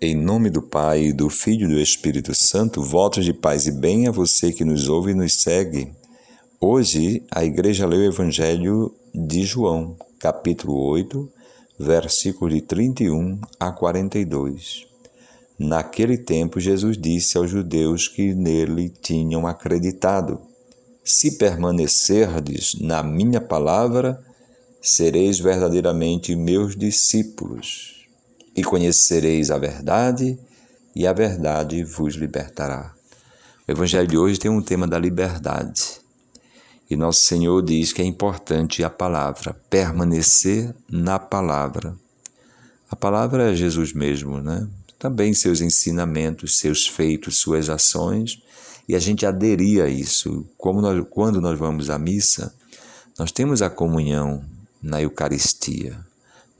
Em nome do Pai, do Filho e do Espírito Santo, votos de paz e bem a você que nos ouve e nos segue. Hoje, a igreja leu o Evangelho de João, capítulo 8, versículos de 31 a 42. Naquele tempo, Jesus disse aos judeus que nele tinham acreditado: Se permanecerdes na minha palavra, sereis verdadeiramente meus discípulos e conhecereis a verdade, e a verdade vos libertará. O Evangelho de hoje tem um tema da liberdade. E nosso Senhor diz que é importante a palavra, permanecer na palavra. A palavra é Jesus mesmo, né? Também seus ensinamentos, seus feitos, suas ações, e a gente aderir a isso. Como nós, quando nós vamos à missa, nós temos a comunhão na Eucaristia.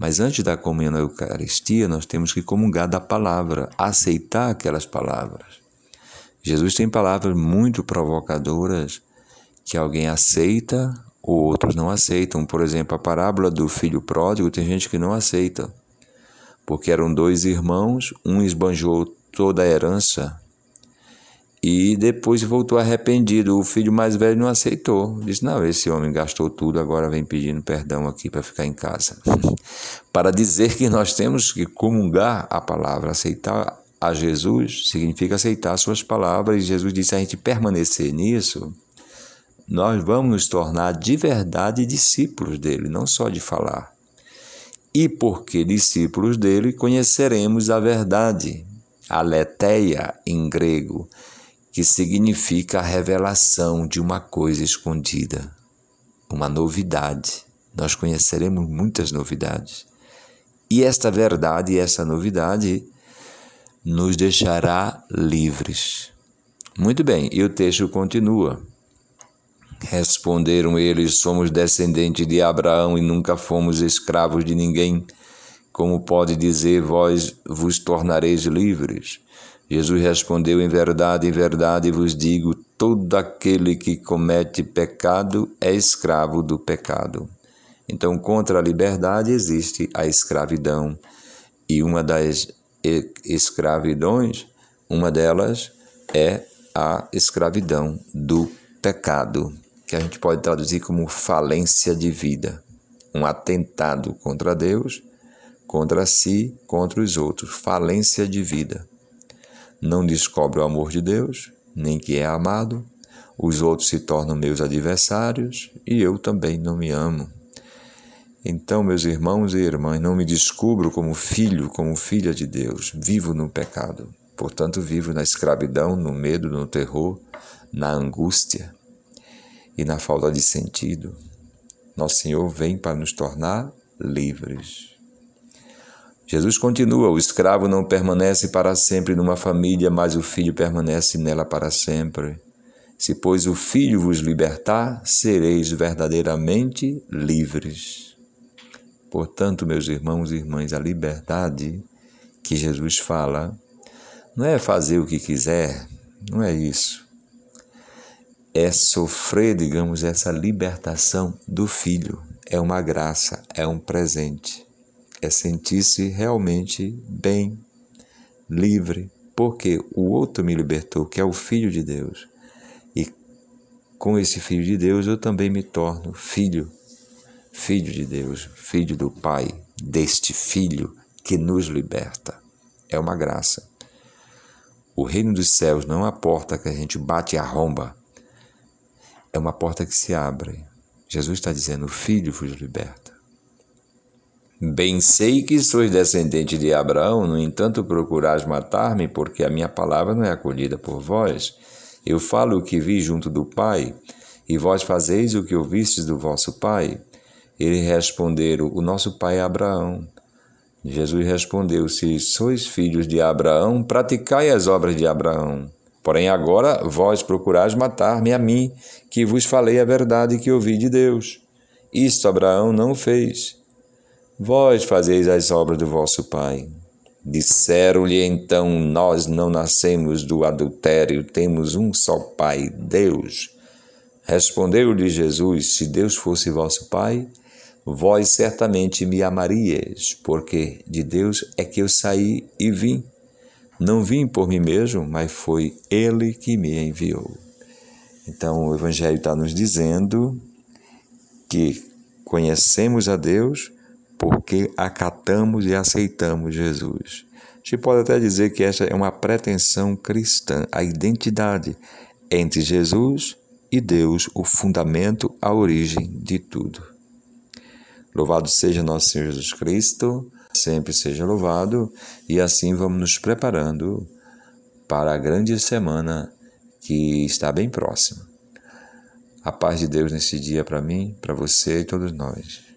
Mas antes da comunhão na Eucaristia, nós temos que comungar da palavra, aceitar aquelas palavras. Jesus tem palavras muito provocadoras que alguém aceita ou outros não aceitam. Por exemplo, a parábola do filho pródigo, tem gente que não aceita, porque eram dois irmãos, um esbanjou toda a herança e depois voltou arrependido. O filho mais velho não aceitou. Disse: Não, esse homem gastou tudo, agora vem pedindo perdão aqui para ficar em casa. para dizer que nós temos que comungar a palavra, aceitar a Jesus, significa aceitar suas palavras. E Jesus disse: a gente permanecer nisso, nós vamos nos tornar de verdade discípulos dele, não só de falar. E porque discípulos dele, conheceremos a verdade, a em grego que significa a revelação de uma coisa escondida, uma novidade. Nós conheceremos muitas novidades. E esta verdade essa novidade nos deixará livres. Muito bem, e o texto continua. Responderam eles: Somos descendentes de Abraão e nunca fomos escravos de ninguém. Como pode dizer, vós vos tornareis livres? Jesus respondeu: Em verdade, em verdade vos digo: todo aquele que comete pecado é escravo do pecado. Então, contra a liberdade existe a escravidão. E uma das escravidões, uma delas é a escravidão do pecado, que a gente pode traduzir como falência de vida, um atentado contra Deus, contra si, contra os outros, falência de vida não descobre o amor de Deus, nem que é amado, os outros se tornam meus adversários e eu também não me amo. Então, meus irmãos e irmãs, não me descubro como filho, como filha de Deus, vivo no pecado. Portanto, vivo na escravidão, no medo, no terror, na angústia e na falta de sentido. Nosso Senhor vem para nos tornar livres. Jesus continua: o escravo não permanece para sempre numa família, mas o filho permanece nela para sempre. Se, pois, o filho vos libertar, sereis verdadeiramente livres. Portanto, meus irmãos e irmãs, a liberdade que Jesus fala não é fazer o que quiser, não é isso. É sofrer, digamos, essa libertação do filho. É uma graça, é um presente é sentir-se realmente bem, livre, porque o outro me libertou, que é o Filho de Deus. E com esse Filho de Deus eu também me torno filho, filho de Deus, filho do Pai, deste Filho que nos liberta. É uma graça. O reino dos céus não é uma porta que a gente bate e arromba, é uma porta que se abre. Jesus está dizendo: o Filho vos liberta. Bem sei que sois descendente de Abraão, no entanto procurais matar-me, porque a minha palavra não é acolhida por vós. Eu falo o que vi junto do Pai, e vós fazeis o que ouvistes do vosso Pai. Eles responderam: O nosso pai é Abraão. Jesus respondeu: Se sois filhos de Abraão, praticai as obras de Abraão. Porém, agora vós procurais matar-me a mim, que vos falei a verdade que ouvi de Deus. Isto Abraão não fez. Vós fazeis as obras do vosso pai. Disseram-lhe então: Nós não nascemos do adultério, temos um só Pai, Deus. Respondeu-lhe Jesus: Se Deus fosse vosso Pai, vós certamente me amaríeis, porque de Deus é que eu saí e vim. Não vim por mim mesmo, mas foi Ele que me enviou. Então o Evangelho está nos dizendo que conhecemos a Deus porque acatamos e aceitamos Jesus. A gente pode até dizer que essa é uma pretensão cristã, a identidade entre Jesus e Deus, o fundamento, a origem de tudo. Louvado seja nosso Senhor Jesus Cristo, sempre seja louvado, e assim vamos nos preparando para a grande semana que está bem próxima. A paz de Deus nesse dia para mim, para você e todos nós.